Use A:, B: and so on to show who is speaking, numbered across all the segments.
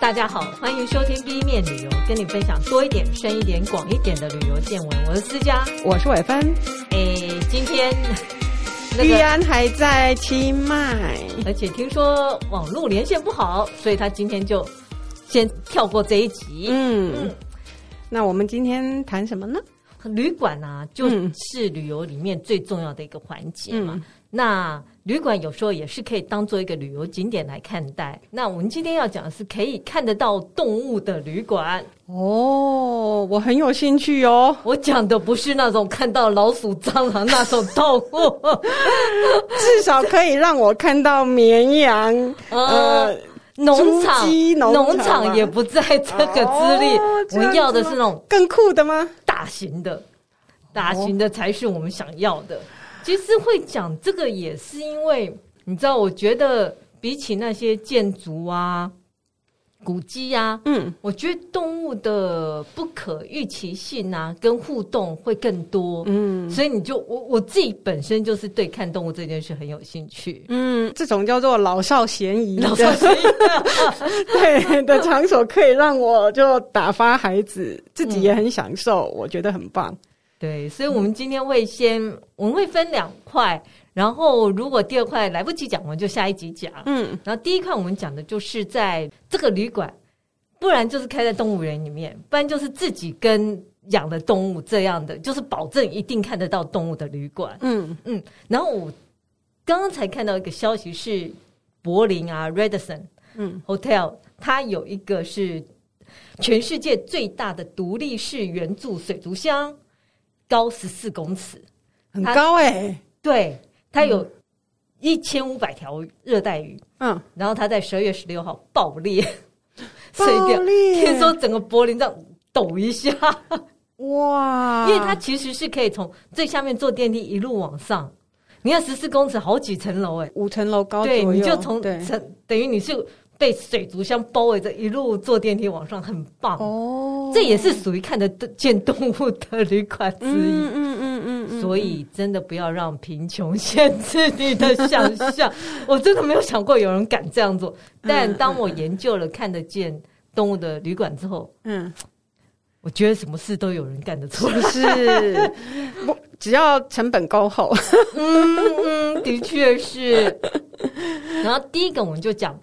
A: 大家好，欢迎收听第一面旅游，跟你分享多一点、深一点、广一点的旅游见闻。我是思佳，
B: 我是伟芬。
A: 诶，今天
B: 玉安还在清迈，
A: 而且听说网络连线不好，所以他今天就先跳过这一集。
B: 嗯，嗯，那我们今天谈什么呢？
A: 旅馆啊，就是旅游里面最重要的一个环节嘛。嗯、那旅馆有时候也是可以当做一个旅游景点来看待。那我们今天要讲的是可以看得到动物的旅馆
B: 哦，我很有兴趣哦。
A: 我讲的不是那种看到老鼠、蟑螂那种动物，
B: 至少可以让我看到绵羊。呃，
A: 农场，农场也不在这个资历。哦、我们要的是那种
B: 更酷的吗？
A: 大型的，大型的才是我们想要的。其实会讲这个也是因为你知道，我觉得比起那些建筑啊、古迹啊，嗯，我觉得动物的不可预期性啊，跟互动会更多，嗯，所以你就我我自己本身就是对看动物这件事很有兴趣，
B: 嗯，这种叫做老少咸宜、
A: 老少咸宜。
B: 对的场所，可以让我就打发孩子，自己也很享受，嗯、我觉得很棒。
A: 对，所以，我们今天会先，嗯、我们会分两块，然后如果第二块来不及讲，我们就下一集讲。嗯，然后第一块我们讲的就是在这个旅馆，不然就是开在动物园里面，不然就是自己跟养的动物这样的，就是保证一定看得到动物的旅馆。嗯嗯，然后我刚刚才看到一个消息是柏林啊，Radisson 嗯 Hotel，它有一个是全世界最大的独立式圆柱水族箱。高十四公尺，
B: 很高哎、欸！
A: 对，它有一千五百条热带鱼，嗯，然后它在十二月十六号爆裂，碎掉，听说整个柏林这样抖一下，哇！因为它其实是可以从最下面坐电梯一路往上，你看十四公尺好几层楼哎，
B: 五层楼高，
A: 对，你就从层等于你是。被水族箱包围着，一路坐电梯往上，很棒哦。这也是属于看得见动物的旅馆之一。嗯嗯嗯嗯，嗯。所以真的不要让贫穷限制你的想象。我真的没有想过有人敢这样做。但当我研究了看得见动物的旅馆之后，嗯，我觉得什么事都有人干得出来。是，
B: 不只要成本够厚。
A: 嗯嗯，的确是。然后第一个我们就讲。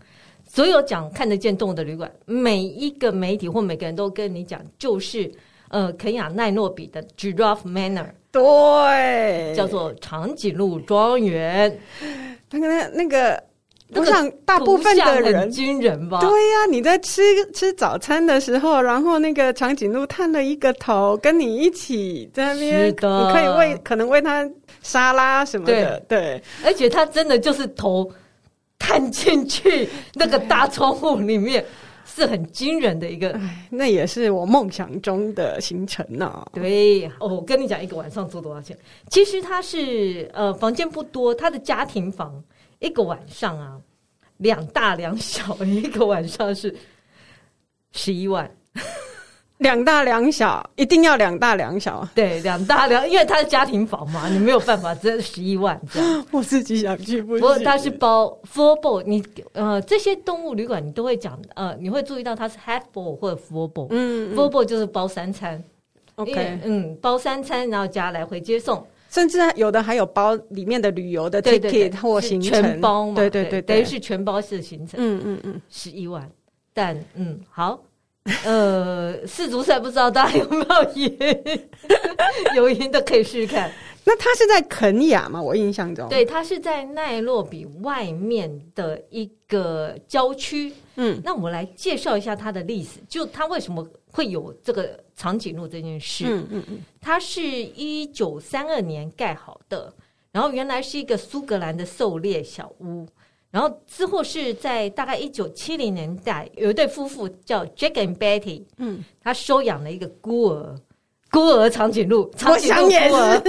A: 所有讲看得见动物的旅馆，每一个媒体或每个人都跟你讲，就是呃，肯亚奈诺比的 Giraffe Manor，
B: 对，
A: 叫做长颈鹿庄园。
B: 那个那个，我想大部分的人
A: 很惊人吧？
B: 对呀、啊，你在吃吃早餐的时候，然后那个长颈鹿探了一个头，跟你一起在那边，你可以喂，可能喂它沙拉什么的，对，对
A: 而且它真的就是头。探进去那个大窗户里面是很惊人的一个，
B: 那也是我梦想中的行程呢、啊。
A: 对，哦，我跟你讲，一个晚上做多少钱？其实他是呃房间不多，他的家庭房一个晚上啊，两大两小，一个晚上是十一万。
B: 两大两小，一定要两大两小。
A: 对，两大两，因为它是家庭房嘛，你没有办法，这十一万这样。
B: 我自己想去不，不
A: 过它是包 full board，你呃这些动物旅馆你都会讲呃，你会注意到它是 half board 或者 full board。嗯，full board 就是包三餐。OK，嗯，包三餐，然后加来回接送，
B: 甚至有的还有包里面的旅游的 ticket 或行程
A: 全包嘛。
B: 对对对，
A: 等于是全包式行程。嗯嗯嗯，十一万，但嗯好。呃，世足赛不知道大家有没有赢？有赢的可以试试看。
B: 那他是在肯亚吗？我印象中，
A: 对，他是在奈洛比外面的一个郊区。嗯，那我们来介绍一下它的历史，就它为什么会有这个长颈鹿这件事。嗯嗯嗯，它是一九三二年盖好的，然后原来是一个苏格兰的狩猎小屋。然后之后是在大概一九七零年代，有一对夫妇叫 Jack and Betty，嗯，他收养了一个孤儿，孤儿长颈鹿，长颈鹿孤儿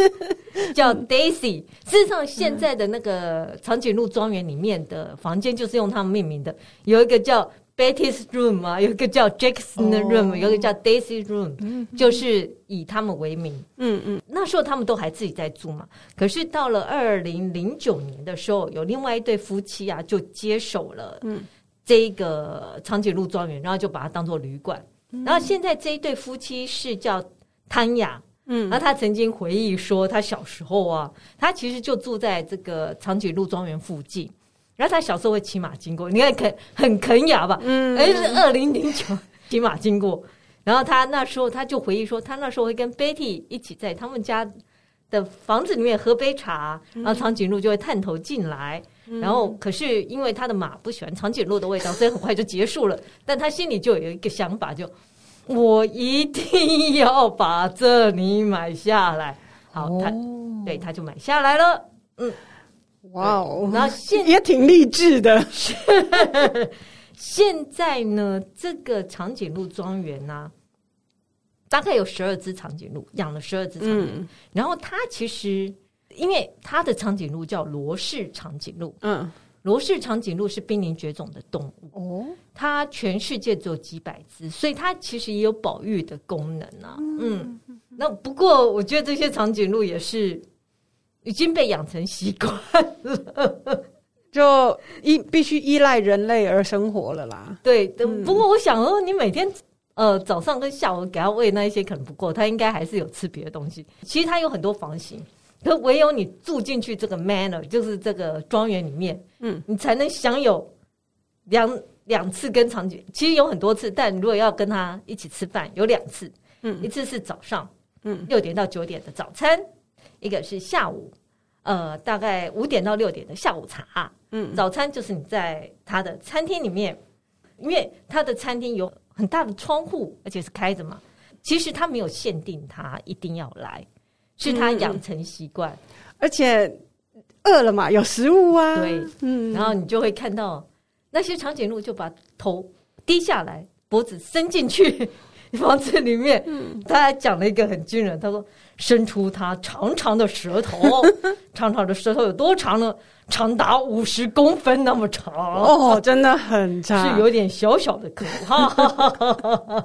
A: 叫 Daisy。事实上，现在的那个长颈鹿庄园里面的房间就是用他们命名的，有一个叫。Betty's Room 啊，有一个叫 Jackson 的 Room，、oh. 有一个叫 Daisy Room，、嗯、就是以他们为名。嗯嗯，那时候他们都还自己在住嘛。可是到了二零零九年的时候，有另外一对夫妻啊，就接手了这一个长颈鹿庄园，然后就把它当做旅馆。嗯、然后现在这一对夫妻是叫汤雅，嗯，然后他曾经回忆说，他小时候啊，他其实就住在这个长颈鹿庄园附近。然后他小时候会骑马经过，你看肯很肯雅吧？嗯，哎，是二零零九骑马经过。然后他那时候他就回忆说，他那时候会跟 Betty 一起在他们家的房子里面喝杯茶，然后长颈鹿就会探头进来。然后，可是因为他的马不喜欢长颈鹿的味道，所以很快就结束了。但他心里就有一个想法，就我一定要把这里买下来。好，他对他就买下来了。嗯，
B: 哇哦，
A: 然后现
B: 也挺励志的。
A: 现在呢，这个长颈鹿庄园呢，大概有十二只长颈鹿，养了十二只长颈鹿。然后它其实。因为它的长颈鹿叫罗氏长颈鹿，嗯，罗氏长颈鹿是濒临绝种的动物。哦，它全世界只有几百只，所以它其实也有保育的功能啊，嗯，那不过我觉得这些长颈鹿也是已经被养成习惯了，
B: 就依必须依赖人类而生活了啦。
A: 对，不过我想说，你每天呃早上跟下午给他喂那一些可能不够，他应该还是有吃别的东西。其实它有很多房型。可唯有你住进去这个 manor，就是这个庄园里面，嗯，你才能享有两两次跟长颈，其实有很多次，但如果要跟他一起吃饭，有两次，嗯，一次是早上，嗯，六点到九点的早餐，一个是下午，呃，大概五点到六点的下午茶，嗯，早餐就是你在他的餐厅里面，因为他的餐厅有很大的窗户，而且是开着嘛，其实他没有限定他一定要来。是他养成习惯，嗯，
B: 而且饿了嘛，有食物啊。
A: 对，嗯，然后你就会看到那些长颈鹿就把头低下来，脖子伸进去 房子里面。嗯，他还讲了一个很惊人，他说：“伸出他长长的舌头，长长的舌头有多长呢？长达五十公分那么长
B: 哦，真的很长，
A: 是有点小小的可怕。”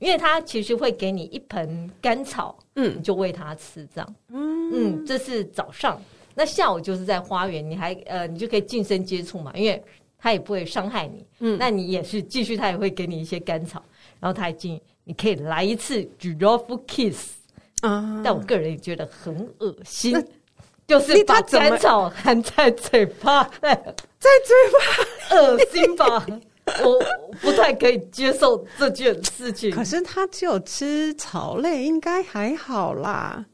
A: 因为它其实会给你一盆甘草，嗯，你就喂它吃，这样，嗯嗯，这是早上。那下午就是在花园，你还呃，你就可以近身接触嘛，因为它也不会伤害你，嗯，那你也是继续，它也会给你一些甘草，然后它还进，你可以来一次 giraffe kiss 啊，但我个人也觉得很恶心，就是把甘草含在嘴巴，在嘴巴，恶心吧。我不太可以接受这件事情。
B: 可是他只有吃草类，应该还好啦。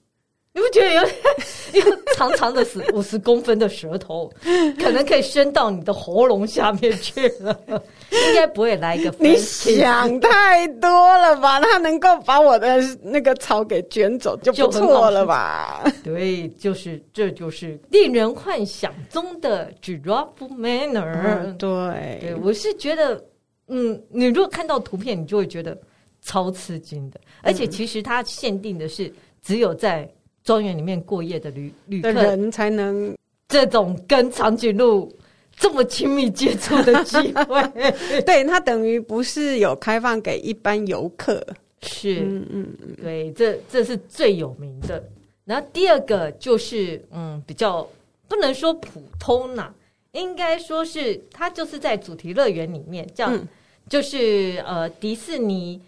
A: 你不觉得有点 一个长长的十 五十公分的舌头，可能可以伸到你的喉咙下面去了？应该不会来一个。
B: 你想太多了吧？他能够把我的那个草给卷走就不错了吧？
A: 对，就是这就是令人幻想中的 Giraffe manner。
B: 嗯，对，
A: 对，我是觉得，嗯，你如果看到图片，你就会觉得超吃惊的。而且其实它限定的是只有在。庄园里面过夜的旅旅客。
B: 人才能
A: 这种跟长颈鹿这么亲密接触的机会，
B: 对，它等于不是有开放给一般游客，
A: 是，嗯嗯嗯，对，这这是最有名的。然后第二个就是，嗯，比较不能说普通啦、啊，应该说是它就是在主题乐园里面，叫、嗯、就是呃迪士尼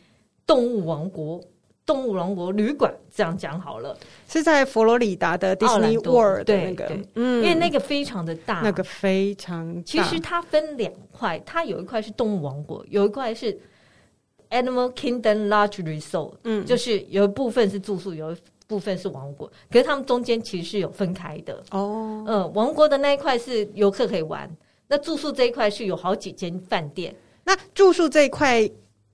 A: 动物王国。动物王国旅馆这样讲好了，
B: 是在佛罗里达的 Disney World 的那个，
A: 嗯，因为那个非常的大，
B: 那个非常大。
A: 其实它分两块，它有一块是动物王国，有一块是 Animal Kingdom Lodge Resort，嗯，就是有一部分是住宿，有一部分是王国，可是他们中间其实是有分开的哦。嗯，王国的那一块是游客可以玩，那住宿这一块是有好几间饭店，
B: 那住宿这一块。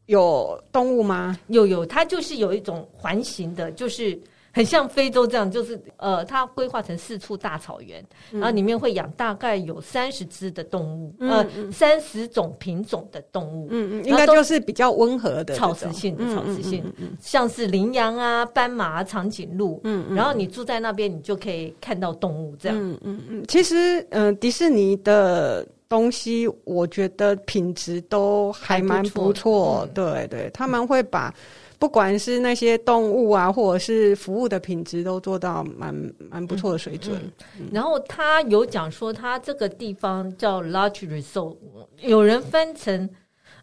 B: 有动物吗？
A: 有有，它就是有一种环形的，就是很像非洲这样，就是呃，它规划成四处大草原，嗯、然后里面会养大概有三十只的动物，嗯、呃，三十种品种的动物，
B: 嗯嗯，应该就是比较温和的
A: 草食性的，草食性，像是羚羊啊、斑马啊、长颈鹿，嗯嗯，然后你住在那边，你就可以看到动物这样，嗯
B: 嗯嗯。其实，嗯、呃，迪士尼的。东西我觉得品质都还蛮不错，嗯、对对，他们会把不不管是那些动物啊，或者是服务的品质，都做到蛮蛮不错的水准。嗯
A: 嗯、然后他有讲说，他这个地方叫 Large Resort，有人翻成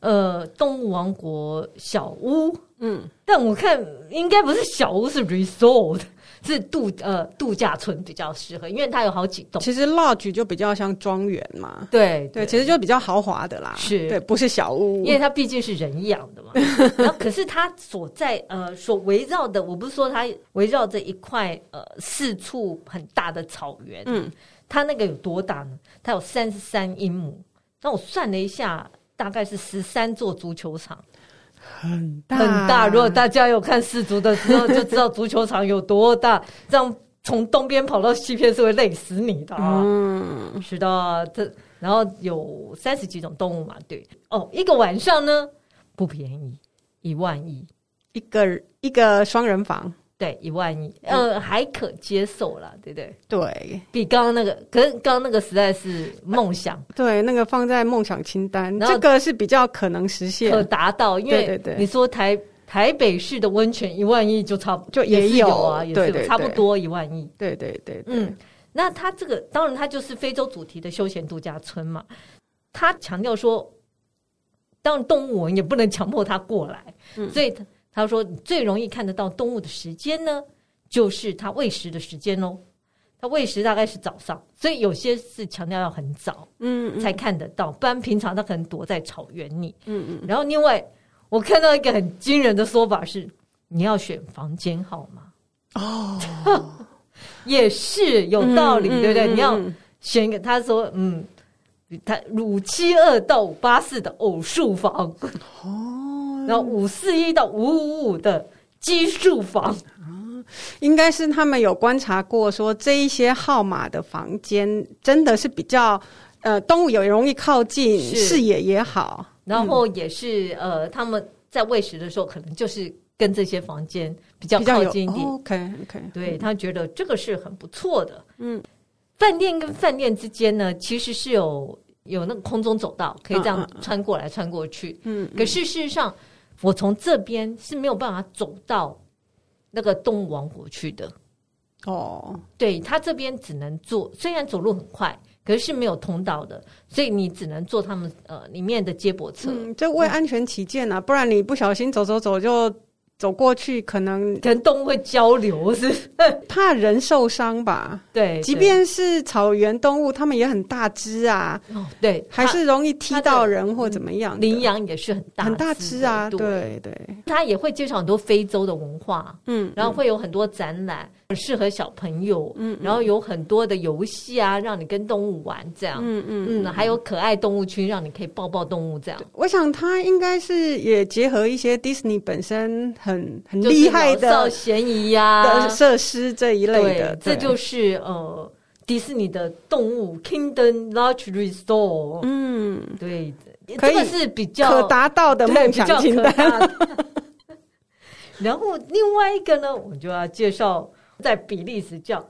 A: 呃动物王国小屋。嗯，但我看应该不是小屋，是 Resort。是度呃度假村比较适合，因为它有好几栋。
B: 其实 lodge 就比较像庄园嘛，
A: 对
B: 对，其实就比较豪华的啦，
A: 是
B: 对，不是小屋，
A: 因为它毕竟是人养的嘛。然后可是它所在呃所围绕的，我不是说它围绕着一块呃四处很大的草原，嗯，它那个有多大呢？它有三十三英亩，那我算了一下，大概是十三座足球场。
B: 很大
A: 很大，如果大家有看四足的时候，就知道足球场有多大。这样从东边跑到西边是会累死你的啊！嗯，是的，这然后有三十几种动物嘛，对。哦，一个晚上呢不便宜，一万一，
B: 一个一个双人房。
A: 对，一万一，呃，还可接受了，对不对？
B: 对，
A: 比刚刚那个，可是刚刚那个实在是梦想。
B: 对，那个放在梦想清单，这个是比较可能实现、
A: 可达到。因为你说台台北市的温泉一万亿就差不就也有啊，也是差不多一万亿。
B: 对对对，
A: 嗯，那他这个当然他就是非洲主题的休闲度假村嘛。他强调说，当然动物我也不能强迫他过来，所以他。他说：“最容易看得到动物的时间呢，就是它喂食的时间喽。它喂食大概是早上，所以有些是强调要很早，嗯，才看得到，不然平常它可能躲在草原里，嗯嗯。然后另外，我看到一个很惊人的说法是，你要选房间号码哦，也是有道理，对不对？你要选一个，他说，嗯，他五七二到五八四的偶数房哦。”然后五四一到五五五的奇数房啊，
B: 应该是他们有观察过，说这一些号码的房间真的是比较呃动物也容易靠近，视野也好，
A: 然后也是、嗯、呃他们在喂食的时候可能就是跟这些房间比较靠近一点。
B: OK OK，
A: 对，他觉得这个是很不错的。嗯，饭店跟饭店之间呢，其实是有有那个空中走道，可以这样穿过来穿过去。嗯，可是事实上。我从这边是没有办法走到那个动物王国去的哦。对，他这边只能坐，虽然走路很快，可是是没有通道的，所以你只能坐他们呃里面的接驳车。
B: 嗯，就为安全起见啊，嗯，不然你不小心走走走就。走过去可能
A: 跟动物会交流，是
B: 怕人受伤吧？
A: 对，
B: 即便是草原动物，它们也很大只啊。
A: 哦，对，
B: 还是容易踢到人或怎么样。
A: 羚羊也是很大
B: 很大只啊，对对。
A: 它也会介绍很多非洲的文化，嗯，然后会有很多展览，很适合小朋友，嗯，然后有很多的游戏啊，让你跟动物玩这样，嗯嗯嗯，还有可爱动物区，让你可以抱抱动物这样。
B: 我想它应该是也结合一些迪士尼本身很。很很厉害的
A: 造嫌疑呀
B: 的设施这一类的，
A: 这就是呃迪士尼的动物 Kingdom Lodge Resort。嗯，对，这个是比较
B: 可达到的梦想清单。
A: 然后另外一个呢，我就要介绍在比利时叫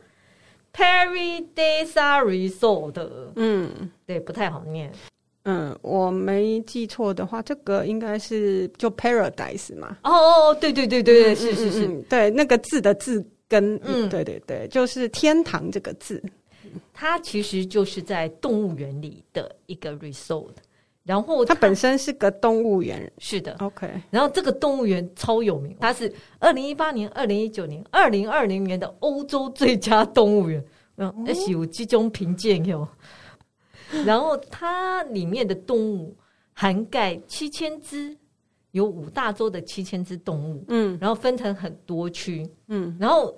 A: Paradisa Resort 的。嗯，对，不太好念。
B: 嗯，我没记错的话，这个应该是就 Paradise 嘛。
A: 哦哦，对对对对对，是是是，
B: 对那个字的字根，嗯，对对对，就是天堂这个字。
A: 它其实就是在动物园里的一个 resort，然后它，
B: 它本身是个动物园，
A: 是的
B: ，OK。
A: 然后这个动物园超有名，它是二零一八年、二零一九年、二零二零年的欧洲最佳动物园，嗯，而且有几种评鉴哟。然后它里面的动物涵盖七千只，有五大洲的七千只动物，嗯，然后分成很多区，嗯，然后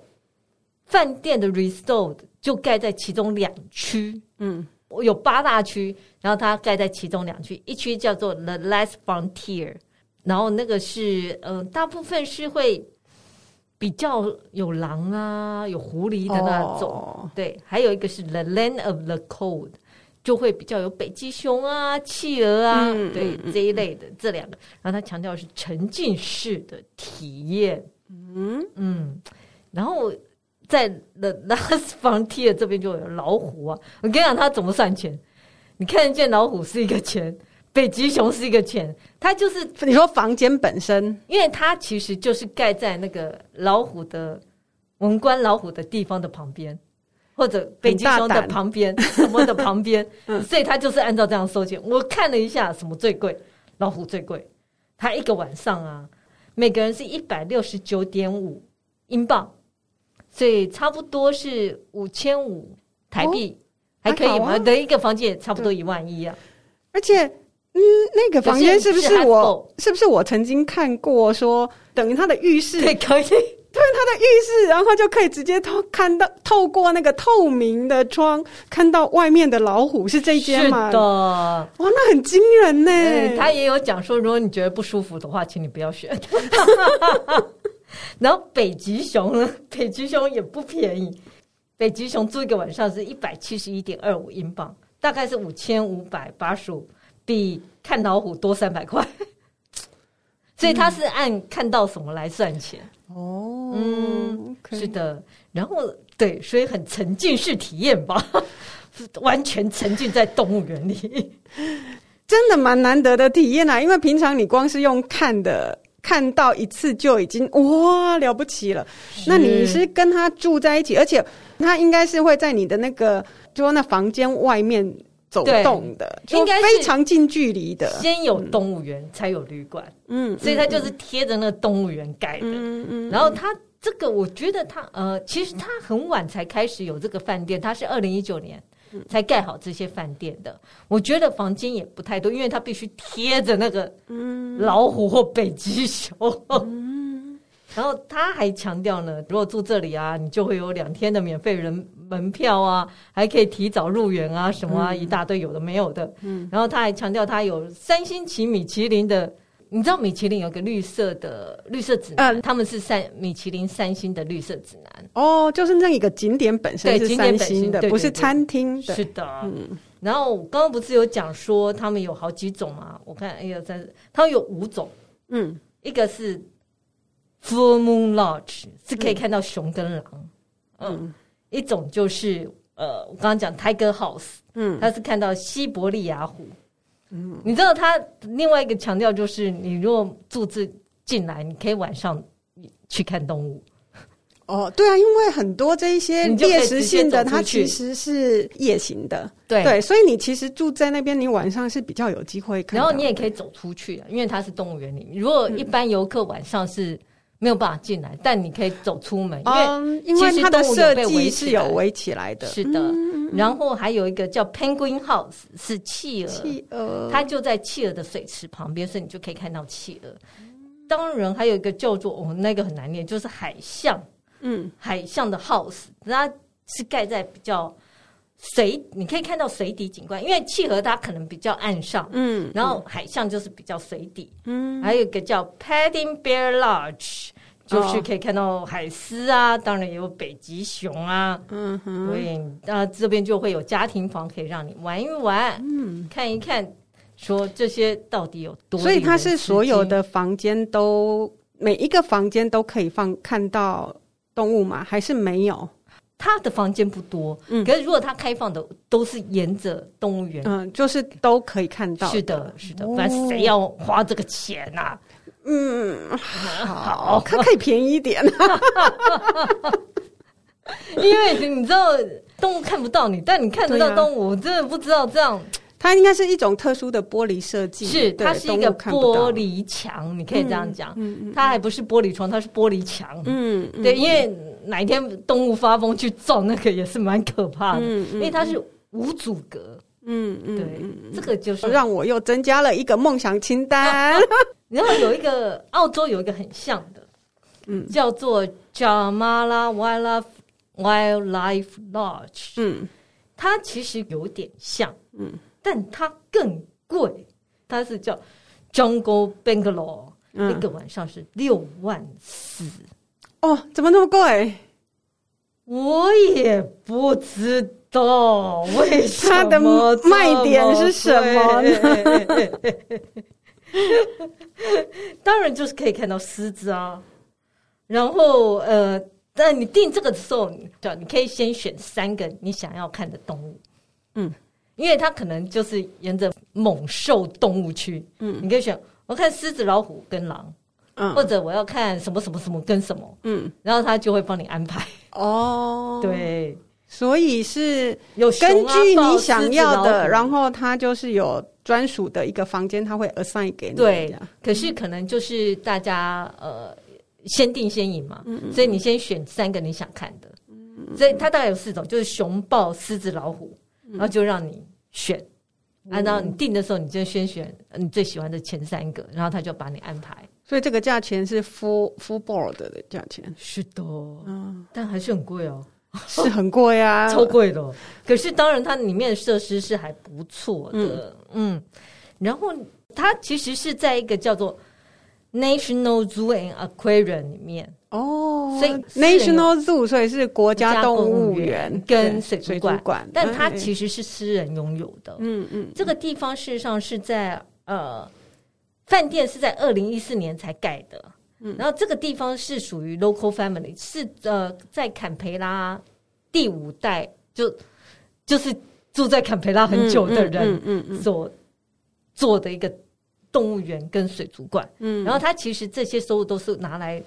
A: 饭店的 resort 就盖在其中两区，嗯，有八大区，然后它盖在其中两区，一区叫做 The Last Frontier，然后那个是嗯、呃，大部分是会比较有狼啊，有狐狸的那种，哦、对，还有一个是 The Land of the Cold。就会比较有北极熊啊、企鹅啊，嗯、对、嗯、这一类的、嗯、这两个，然后他强调是沉浸式的体验，嗯。嗯，然后在 The Last Frontier 这边就有老虎啊，我跟你讲他怎么算钱，你看得见老虎是一个钱，北极熊是一个钱，它就是
B: 你说房间本身，
A: 因为它其实就是盖在那个老虎的文官老虎的地方的旁边，或者北极熊的旁边，什么的 旁边，所以他就是按照这样收钱。我看了一下，什么最贵？老虎最贵，他一个晚上啊，每个人是一百六十九点五英镑，所以差不多是五千五台币，哦、还可以吗？的、啊、一个房间也差不多一万一啊，
B: 而且。嗯，那个房间是不是我？是不是我曾经看过？说等于他的浴室，
A: 对，可以，对，
B: 他的浴室，然后就可以直接透看到，透过那个透明的窗看到外面的老虎，是这一间吗？
A: 是的，
B: 哇，那很惊人呢。
A: 他也有讲说，如果你觉得不舒服的话，请你不要选。然后北极熊呢？北极熊也不便宜，北极熊住一个晚上是一百七十一点二五英镑，大概是五千五百八十五。比看老虎多三百块，所以他是按看到什么来算钱
B: 哦。
A: 嗯，是的。然后对，所以很沉浸式体验吧，完全沉浸在动物园里，
B: 真的蛮难得的体验啊！因为平常你光是用看的，看到一次就已经哇了不起了。那你是跟他住在一起，而且他应该是会在你的那个，就那房间外面。走动的，应该非常近距离的。
A: 先有动物园，才有旅馆。嗯，所以它就是贴着那个动物园盖的。嗯嗯。然后它这个，我觉得它呃，其实它很晚才开始有这个饭店，它是二零一九年才盖好这些饭店的。我觉得房间也不太多，因为它必须贴着那个老虎或北极熊。嗯。然后他还强调呢，如果住这里啊，你就会有两天的免费人门票啊，还可以提早入园啊，什么啊，嗯、一大堆有的没有的。嗯，然后他还强调他有三星级米其林的，你知道米其林有个绿色的绿色指南，嗯、他们是三米其林三星的绿色指南。
B: 哦，就是那一个景点本身是三星的，不是餐厅的。
A: 是的，嗯。然后刚刚不是有讲说他们有好几种吗？我看，哎呀，三，他们有五种。嗯，一个是。Full Moon Lodge 是可以看到熊跟狼，嗯，嗯一种就是呃，我刚刚讲 Tiger House，嗯，它是看到西伯利亚虎，嗯，你知道它另外一个强调就是，你如果住这进来，你可以晚上去看动物。
B: 哦，对啊，因为很多这一些 猎食性的，它其实是夜行的，对对，所以你其实住在那边，你晚上是比较有机会看。
A: 然后你也可以走出去啊，因为它是动物园里面。如果一般游客晚上是。没有办法进来，但你可以走出门，因为、嗯、因为它的设计是有围起来的。是的，嗯、然后还有一个叫 Penguin House，是企鹅，企鹅，它就在企鹅的水池旁边，所以你就可以看到企鹅。当然，还有一个叫做我们、哦、那个很难念，就是海象，嗯，海象的 House，它是盖在比较。水，你可以看到水底景观，因为企鹅它可能比较岸上，嗯，然后海象就是比较水底，嗯，还有一个叫 Padding Bear Lodge，就是可以看到海狮啊，当然也有北极熊啊，嗯哼，所以啊这边就会有家庭房可以让你玩一玩，嗯，看一看，说这些到底有多，
B: 所以它是所有的房间都每一个房间都可以放看到动物吗？还是没有？
A: 他的房间不多，嗯，可是如果他开放的都是沿着动物园，
B: 嗯，就是都可以看到。
A: 是的，是的，不然谁要花这个钱呐、啊？
B: 嗯，好，他可以便宜一点，
A: 因为你知道动物看不到你，但你看得到动物，我真的不知道这样。
B: 它应该是一种特殊的玻璃设计，
A: 是它是一个玻璃墙，你可以这样讲。嗯，它还不是玻璃窗，它是玻璃墙。嗯，对，因为哪一天动物发疯去撞那个也是蛮可怕的，因为它是无阻隔。嗯嗯，对，这个就是
B: 让我又增加了一个梦想清单。
A: 然后有一个澳洲有一个很像的，嗯，叫做 Jamala Wildlife Wildlife Lodge。嗯，它其实有点像，嗯。但它更贵，它是叫 Jungle Bungalow，嗯、一个晚上是六万四。
B: 哦，怎么那么贵？
A: 我也不知道为什么。它的
B: 卖点是什么呢？
A: 当然就是可以看到狮子啊。然后呃，但你订这个的时候，叫你可以先选三个你想要看的动物。嗯。因为它可能就是沿着猛兽动物区，嗯，你可以选，我看狮子、老虎跟狼，嗯，或者我要看什么什么什么跟什么，嗯，然后他就会帮你安排。哦，对，
B: 所以是有根据你想要的，然后他就是有专属的一个房间，他会 assign 给你。
A: 对，可是可能就是大家呃先定先赢嘛，嗯，所以你先选三个你想看的，嗯，所以它大概有四种，就是熊、豹、狮子、老虎，然后就让你选。按照你定的时候，你就先选你最喜欢的前三个，然后他就把你安排。
B: 所以这个价钱是 full full board 的价钱。
A: 是的，嗯，但还是很贵哦，
B: 是很贵啊，
A: 超贵的。可是当然，它里面的设施是还不错的，嗯，嗯。然后它其实是在一个叫做 National Zoo and Aquarium 里面。哦，所以
B: National Zoo 所以是国家动物园
A: 跟水族馆，但它其实是私人拥有的。嗯嗯，这个地方事实上是在呃，饭店是在二零一四年才盖的。嗯，然后这个地方是属于 local family，是呃在坎培拉第五代就就是住在坎培拉很久的人，嗯嗯所做的一个动物园跟水族馆。嗯，然后他其实这些收入都是拿来。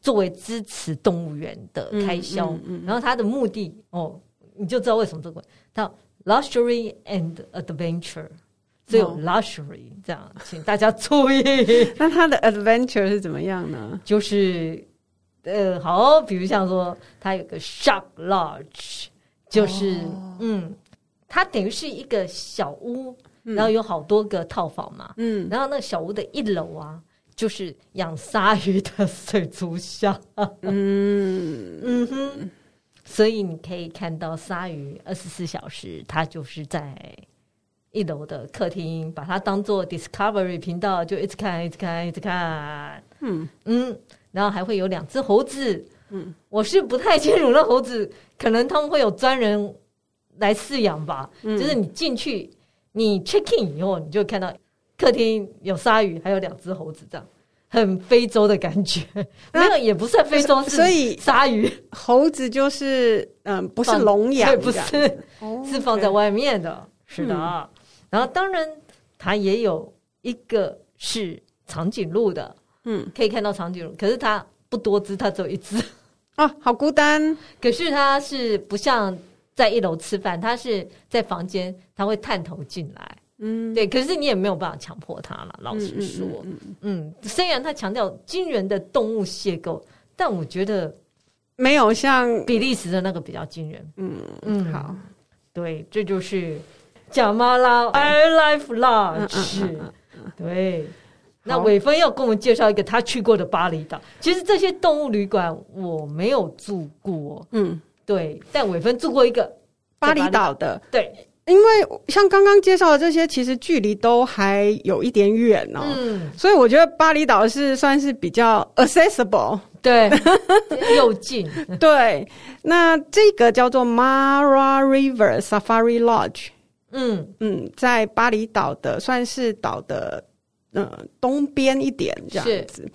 A: 作为支持动物园的开销，嗯嗯嗯、然后他的目的哦，你就知道为什么这个叫 luxury and adventure，只有 luxury 这样，请大家注意。
B: 那它的 adventure 是怎么样呢？
A: 就是呃，好，比如像说，它有个 shark lodge，就是、哦、嗯，它等于是一个小屋，然后有好多个套房嘛，嗯，然后那个小屋的一楼啊。就是养鲨鱼的水族箱，嗯。嗯哼，所以你可以看到鲨鱼二十四小时，它就是在一楼的客厅，把它当做 Discovery 频道，就一直看，一直看，一直看，嗯。嗯，然后还会有两只猴子，嗯，我是不太清楚那猴子，可能他们会有专人来饲养吧，嗯、就是你进去，你 check in 以后，你就看到。客厅有鲨鱼，还有两只猴子，这样。很非洲的感觉。没有，也不算非洲，
B: 所以鲨鱼、猴子就是嗯，不是笼养，
A: 不是，是放在外面的。是的，然后当然它也有一个是长颈鹿的，嗯，可以看到长颈鹿，可是它不多只，它只有一只
B: 啊，好孤单。
A: 可是它是不像在一楼吃饭，它是在房间，它会探头进来。嗯，对，可是你也没有办法强迫他了。老实说，嗯，嗯，嗯，嗯，虽然他强调惊人的动物邂逅，但我觉得
B: 没有像
A: 比利时的那个比较惊人。
B: 嗯嗯，好，
A: 对，这就是贾马拉 Wildlife Lodge。对，那伟芬要跟我们介绍一个他去过的巴厘岛。其实这些动物旅馆我没有住过，嗯，对，但伟芬住过一个
B: 巴厘岛的，
A: 对。
B: 因为像刚刚介绍的这些，其实距离都还有一点远哦，嗯，所以我觉得巴厘岛是算是比较 accessible，
A: 对，又近，
B: 对。那这个叫做 Mara River Safari Lodge，嗯嗯，在巴厘岛的算是岛的呃东边一点这样子。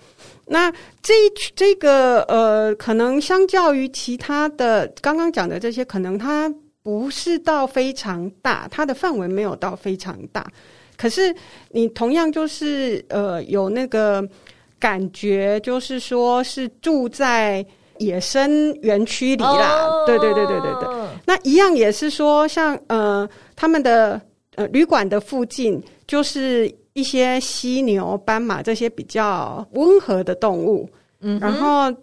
B: 那这这个呃，可能相较于其他的刚刚讲的这些，可能它。不是到非常大，它的范围没有到非常大，可是你同样就是呃有那个感觉，就是说是住在野生园区里啦。Oh. 对对对对对对，那一样也是说像呃他们的呃旅馆的附近，就是一些犀牛、斑马这些比较温和的动物，嗯、mm，hmm. 然后。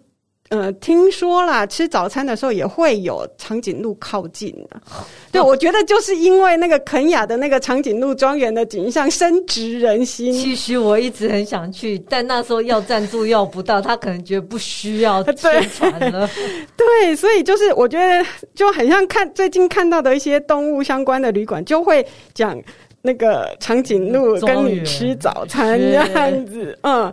B: 呃，听说啦，吃早餐的时候也会有长颈鹿靠近呢。对，我觉得就是因为那个肯亚的那个长颈鹿庄园的景象深植人心。其
A: 实我一直很想去，但那时候要赞助要不到，他可能觉得不需要 宣传了。
B: 对，对，所以就是我觉得就很像看最近看到的一些动物相关的旅馆，就会讲那个长颈鹿跟你吃早餐这样子，嗯。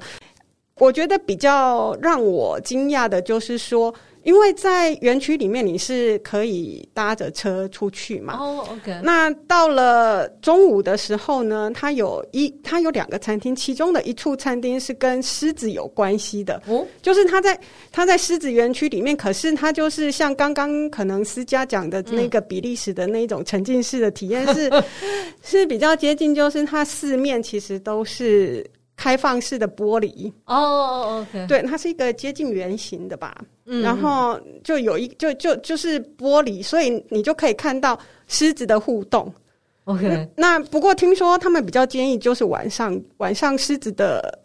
B: 我觉得比较让我惊讶的就是说，因为在园区里面你是可以搭着车出去嘛。
A: 哦、oh,，OK。
B: 那到了中午的时候呢，它有一它有两个餐厅，其中的一处餐厅是跟狮子有关系的。哦，就是它在它在狮子园区里面，可是它就是像刚刚可能思佳讲的那个比利时的那种沉浸式的体验是、嗯、是比较接近，就是它四面其实都是。开放式的玻璃。
A: 哦、oh,，OK，
B: 对，它是一个接近圆形的吧，嗯，然后就有一就就就是玻璃，所以你就可以看到狮子的互动
A: ，OK。
B: 那不过听说他们比较建议就是晚上晚上狮子的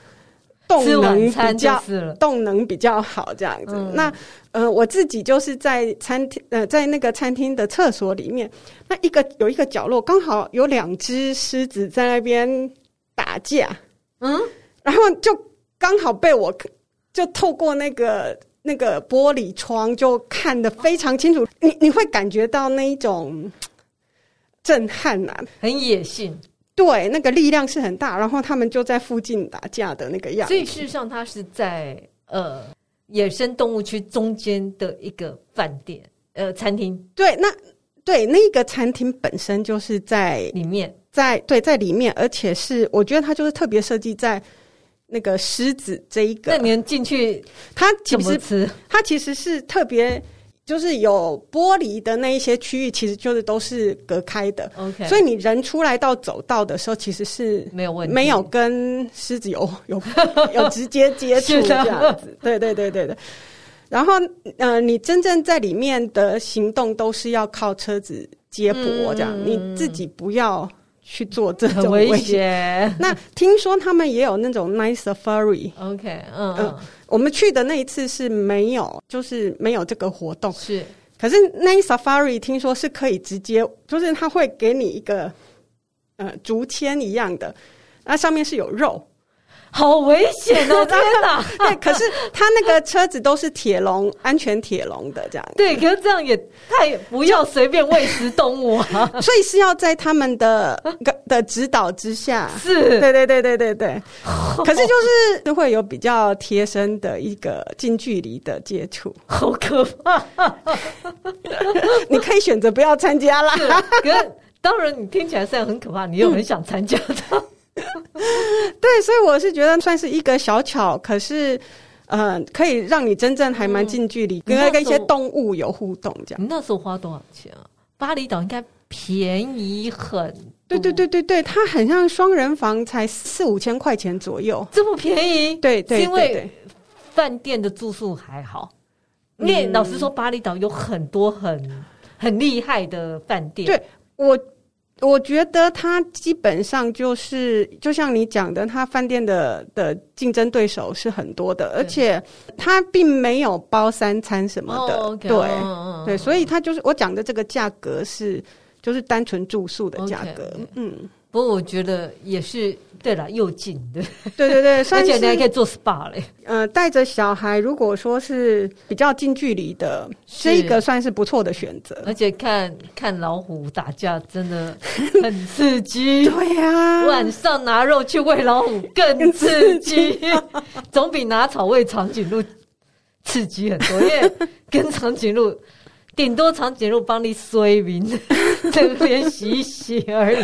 B: 动能比较动能比较好这样子。嗯、那呃，我自己就是在餐厅呃在那个餐厅的厕所里面，那一个有一个角落刚好有两只狮子在那边打架。嗯，然后就刚好被我就透过那个那个玻璃窗就看得非常清楚，你你会感觉到那一种 震撼呐、啊，
A: 很野性，
B: 对，那个力量是很大。然后他们就在附近打架的那个样子。
A: 所以事实上，它是在呃野生动物区中间的一个饭店呃餐厅。
B: 对，那对那个餐厅本身就是在
A: 里面。
B: 在对，在里面，而且是我觉得它就是特别设计在那个狮子这一个。
A: 那你们进去，
B: 它其实它其实是特别，就是有玻璃的那一些区域，其实就是都是隔开的。
A: OK，
B: 所以你人出来到走道的时候，其实是
A: 没有问题，
B: 没有跟狮子有有 有直接接触这样子。对对对对对。然后呃，你真正在里面的行动都是要靠车子接驳这样，嗯、你自己不要。去做这种危险。那听说他们也有那种 night safari。
A: OK，嗯嗯，
B: 我们去的那一次是没有，就是没有这个活动。
A: 是，
B: 可是 night safari 听说是可以直接，就是他会给你一个呃竹签一样的，那上面是有肉。
A: 好危险哦！天哪！
B: 对，可是他那个车子都是铁笼，安全铁笼的这样。
A: 对，可是这样也太不要随便喂食动物啊！
B: 所以是要在他们的的指导之下。
A: 是，
B: 对对对对对对。可是就是会有比较贴身的一个近距离的接触，
A: 好可怕！
B: 你可以选择不要参加啦。
A: 可是当然，你听起来虽然很可怕，你又很想参加的。
B: 对，所以我是觉得算是一个小巧，可是，呃，可以让你真正还蛮近距离，跟、嗯、跟一些动物有互动这样。
A: 你那时候花多少钱啊？巴厘岛应该便宜很多。
B: 对对对对对，它很像双人房才四五千块钱左右，
A: 这么便宜？
B: 对对，对，对，对，
A: 因为饭店的住宿还好。因为老实说，巴厘岛有很多很很厉害的饭店。
B: 对我。我觉得他基本上就是，就像你讲的，他饭店的的竞争对手是很多的，而且他并没有包三餐什么的，对、
A: 哦、
B: 对，所以他就是我讲的这个价格是，就是单纯住宿的价格
A: ，okay,
B: 嗯。
A: 不过我觉得也是对了，又近的，
B: 对对对，而
A: 且你还可以做 SPA 嘞。
B: 呃，带着小孩，如果说是比较近距离的，这一个算是不错的选择。
A: 而且看看老虎打架真的 很刺激，
B: 对呀、啊，
A: 晚上拿肉去喂老虎更刺激，总比拿草喂长颈鹿刺激很多。因为跟长颈鹿。顶多长颈鹿帮你睡眠，这边洗洗而已。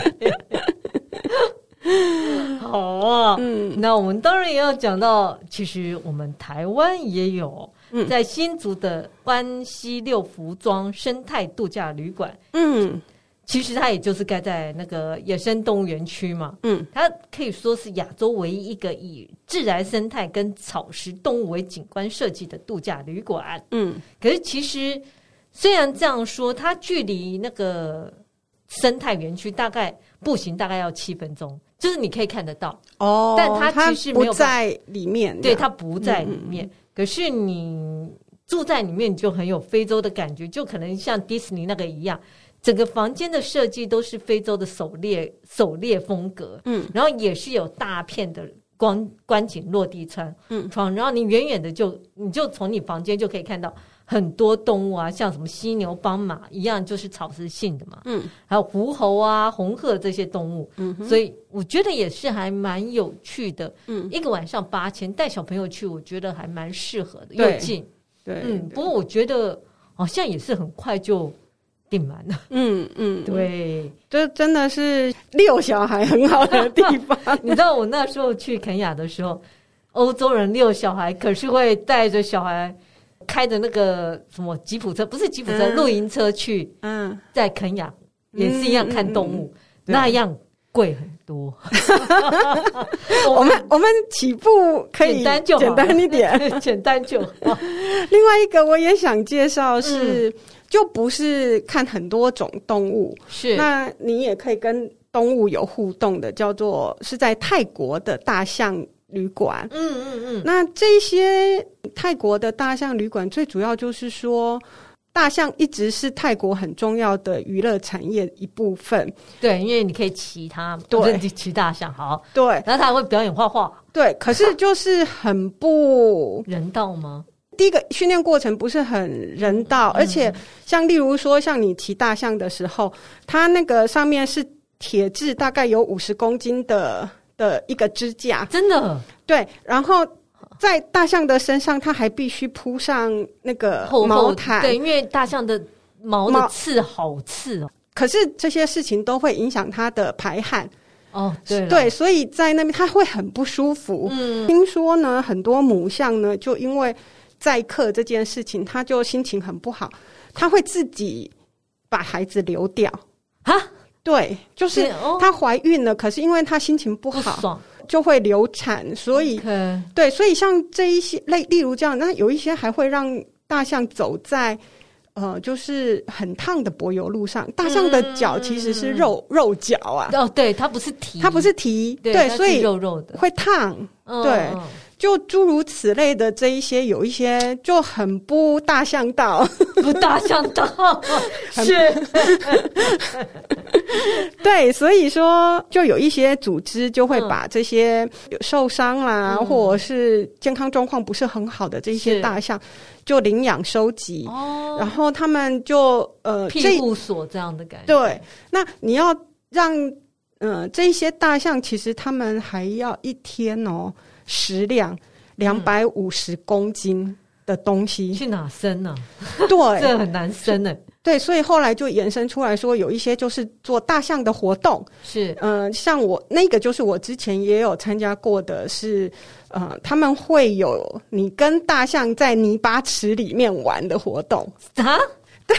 A: 好啊，嗯，那我们当然也要讲到，其实我们台湾也有，在新竹的关西六福庄生态度假旅馆，嗯，其实它也就是盖在那个野生动物园区嘛，嗯，它可以说是亚洲唯一一个以自然生态跟草食动物为景观设计的度假旅馆，嗯，可是其实。虽然这样说，它距离那个生态园区大概步行大概要七分钟，就是你可以看得到哦。但它其实没有
B: 在里面，
A: 对，它不在里面。嗯、可是你住在里面，你就很有非洲的感觉，就可能像迪士尼那个一样，整个房间的设计都是非洲的狩猎狩猎风格。嗯，然后也是有大片的光观景落地窗，嗯，窗，然后你远远的就你就从你房间就可以看到。很多动物啊，像什么犀牛、斑马一样，就是草食性的嘛。嗯，还有狐猴啊、红鹤这些动物。嗯，所以我觉得也是还蛮有趣的。嗯，一个晚上八千，带小朋友去，我觉得还蛮适合的，又近。
B: 对，
A: 嗯，不过我觉得好像也是很快就订满了。
B: 嗯嗯，
A: 对，
B: 这真的是遛小孩很好的地方。
A: 你知道我那时候去肯亚的时候，欧洲人遛小孩可是会带着小孩开着那个什么吉普车，不是吉普车，露营车去。嗯，在肯亚也是一样看动物，那样。贵很多，
B: 我们 我们起步可以简单就简单一点，
A: 简单就好。
B: 另外一个我也想介绍是，嗯、就不是看很多种动物，
A: 是。
B: 那你也可以跟动物有互动的，叫做是在泰国的大象旅馆。嗯嗯嗯，那这些泰国的大象旅馆最主要就是说。大象一直是泰国很重要的娱乐产业一部分。
A: 对，因为你可以骑它，对，骑大象，好，
B: 对，
A: 然后它还会表演画画，
B: 对。可是就是很不
A: 人道吗？
B: 第一个训练过程不是很人道，嗯、而且像例如说，像你骑大象的时候，它那个上面是铁质，大概有五十公斤的的一个支架，
A: 真的，
B: 对，然后。在大象的身上，它还必须铺上那个毛毯，
A: 对，因为大象的毛的刺好刺哦。
B: 可是这些事情都会影响它的排汗
A: 哦，对
B: 对，所以在那边它会很不舒服。嗯，听说呢，很多母象呢，就因为载客这件事情，它就心情很不好，它会自己把孩子流掉啊。对，就是她怀孕了，可是因为她心情不好。不就会流产，所以.对，所以像这一些类，例如这样，那有一些还会让大象走在呃，就是很烫的柏油路上。大象的脚其实是肉、嗯、肉脚啊，
A: 哦，对，它不是蹄，
B: 它不是蹄，对，
A: 对
B: 所以
A: 肉肉的
B: 会烫，哦、对。就诸如此类的这一些，有一些就很不大象道，
A: 不大象道，是，
B: 对，所以说就有一些组织就会把这些有受伤啦，嗯、或者是健康状况不是很好的这些大象，就领养收集，哦，然后他们就呃
A: 庇护所这样的感觉。
B: 对，那你要让嗯、呃、这些大象，其实他们还要一天哦。食量两百五十公斤的东西、嗯、
A: 去哪生呢？
B: 对，
A: 这很难生呢。
B: 对，所以后来就延伸出来说，有一些就是做大象的活动。
A: 是，
B: 嗯、呃，像我那个就是我之前也有参加过的是，呃，他们会有你跟大象在泥巴池里面玩的活动
A: 啊？对，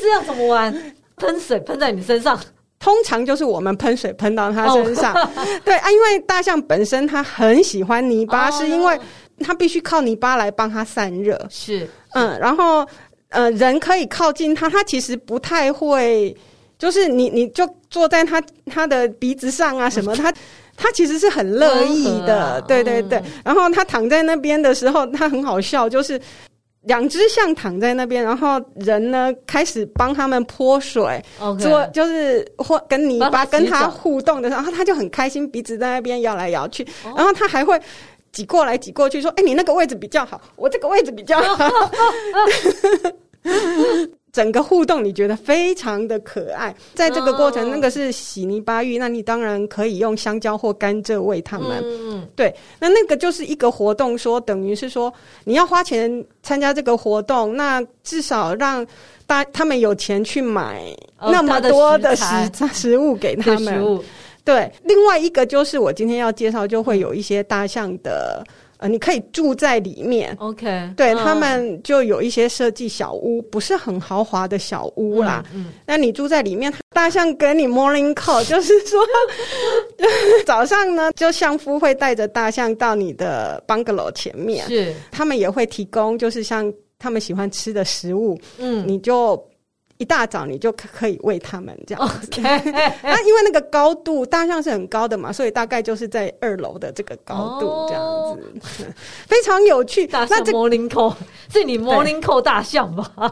A: 这要怎么玩？喷水喷在你身上。
B: 通常就是我们喷水喷到它身上，oh. 对啊，因为大象本身它很喜欢泥巴，oh. 是因为它必须靠泥巴来帮它散热。
A: 是，
B: 嗯，然后呃，人可以靠近它，它其实不太会，就是你你就坐在它它的鼻子上啊什么，它它其实是很乐意的，啊、对对对。嗯、然后它躺在那边的时候，它很好笑，就是。两只象躺在那边，然后人呢开始帮他们泼水，做.就是或跟泥巴跟他互动的时候，然后他就很开心，鼻子在那边摇来摇去，oh. 然后他还会挤过来挤过去，说：“哎，你那个位置比较好，我这个位置比较好。” Oh. 整个互动你觉得非常的可爱，在这个过程，那个是洗泥巴浴，那你当然可以用香蕉或甘蔗喂他们。嗯，对，那那个就是一个活动，说等于是说你要花钱参加这个活动，那至少让大他们有钱去买那么多的食、哦、食物给他们。对，另外一个就是我今天要介绍，就会有一些大象的。呃，你可以住在里面
A: ，OK，
B: 对、嗯、他们就有一些设计小屋，不是很豪华的小屋啦。嗯，嗯，那你住在里面，大象给你 morning call，就是说 早上呢，就相夫会带着大象到你的 bungalow 前面，是。他们也会提供，就是像他们喜欢吃的食物，嗯，你就。一大早你就可以喂他们这样. 那因为那个高度，大象是很高的嘛，所以大概就是在二楼的这个高度这样子，oh. 非常有趣。
A: 大象 morning call 是你 morning call 大象吧？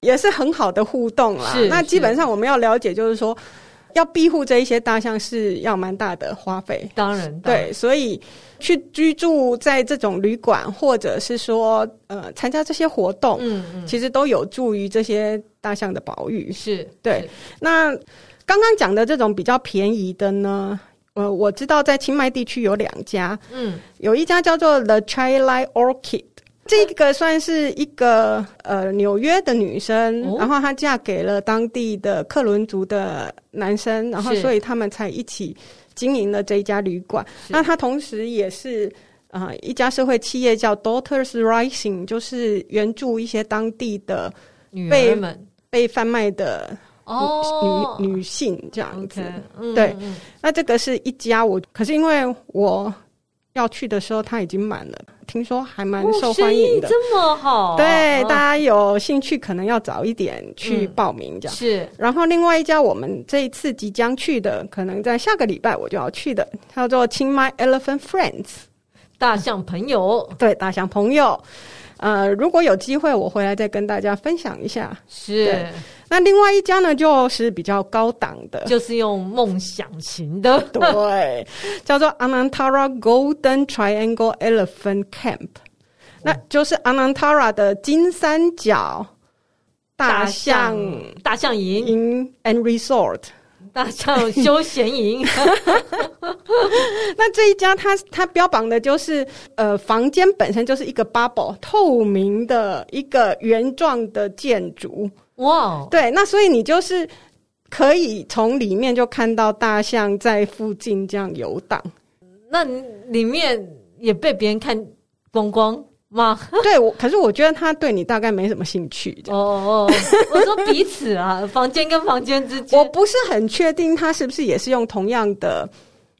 B: 也是很好的互动啦。那基本上我们要了解，就是说。要庇护这一些大象是要蛮大的花费，
A: 当然，
B: 对，所以去居住在这种旅馆，或者是说呃参加这些活动，嗯嗯，其实都有助于这些大象的保育。
A: 是
B: 对。是。那刚刚讲的这种比较便宜的呢，呃，我知道在清迈地区有两家，嗯，有一家叫做 The Chai Lai Orchid，这个算是一个呃纽约的女生，哦、然后她嫁给了当地的克伦族的男生，然后所以他们才一起经营了这一家旅馆。那他同时也是啊、呃、一家社会企业叫 Daughters Rising，就是援助一些当地的女儿们被贩卖的女哦女女性这样子。Okay, 嗯、对，那这个是一家我，可是因为我。要去的时候，他已经满了。听说还蛮受欢迎的，
A: 这么好。
B: 对，大家有兴趣可能要早一点去报名这样。是。然后另外一家我们这一次即将去的，可能在下个礼拜我就要去的，叫做清迈 Elephant Friends，
A: 大象朋友。
B: 对，大象朋友。呃，如果有机会，我回来再跟大家分享一下。
A: 是。
B: 那另外一家呢，就是比较高档的，
A: 就是用梦想型的，
B: 对，叫做 Anantara Golden Triangle Elephant Camp，那就是 Anantara 的金三角大象
A: 大象营
B: and Resort，
A: 大象休闲营。
B: 那这一家它它标榜的就是呃，房间本身就是一个 bubble 透明的一个圆状的建筑。哇对，那所以你就是可以从里面就看到大象在附近这样游荡，
A: 那里面也被别人看光光吗？
B: 对，我可是我觉得他对你大概没什么兴趣。哦
A: 哦，我说彼此啊，房间跟房间之间，
B: 我不是很确定他是不是也是用同样的。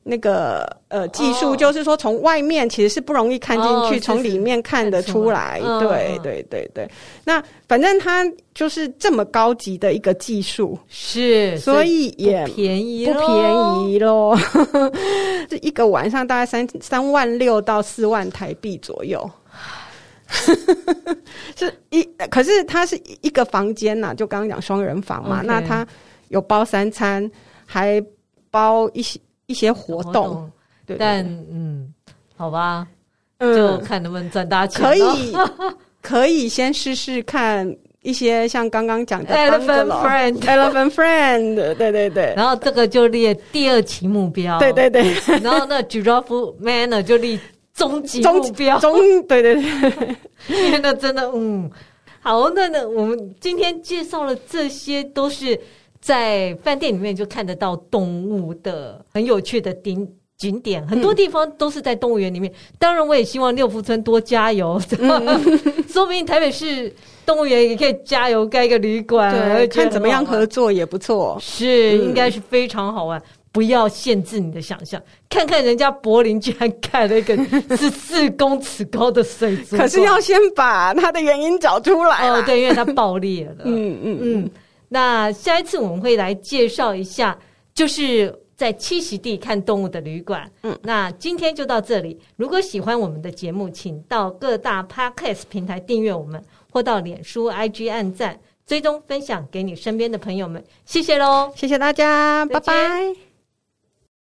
B: 那个呃技术，oh. 就是说从外面其实是不容易看进去，从、oh, 里面看得出来。Oh. 对对对对，那反正它就是这么高级的一个技术，
A: 是，
B: 所以也
A: 不便宜，
B: 不便宜咯。这一个晚上大概三三万六到四万台币左右，是一，可是它是一个房间呐，就刚刚讲双人房嘛，Okay. 那它有包三餐，还包一些。一些活动，对，
A: 但嗯，好吧，嗯、就看能不能赚大钱。
B: 可以，可以先试试看一些像刚刚讲的
A: Elephant Friend，Elephant
B: Friend，对对对。
A: 然后这个就列第二期目标，
B: 对对对。
A: 然后那 Giraffe Manor 就立终极目
B: 标，终对
A: 对 对。那真的嗯，好，那那我们今天介绍了这些都是。在饭店里面就看得到动物的很有趣的景景点，很多地方都是在动物园里面。嗯、当然，我也希望六福村多加油，嗯、说不定台北市动物园也可以加油盖一个旅馆，
B: 对，看怎么样合作也不错。
A: 是，应该是非常好玩。不要限制你的想象，看看人家柏林居然盖了一个 十四公尺高的水族，
B: 可是要先把它的原因找出来。
A: 哦，对，因为它爆裂了。嗯 嗯嗯。嗯那下一次我们会来介绍一下，就是在栖息地看动物的旅馆。嗯，那今天就到这里。如果喜欢我们的节目，请到各大 Podcast 平台订阅我们，或到脸书、IG 按赞、追踪、分享给你身边的朋友们。谢谢喽，
B: 谢谢大家，拜拜。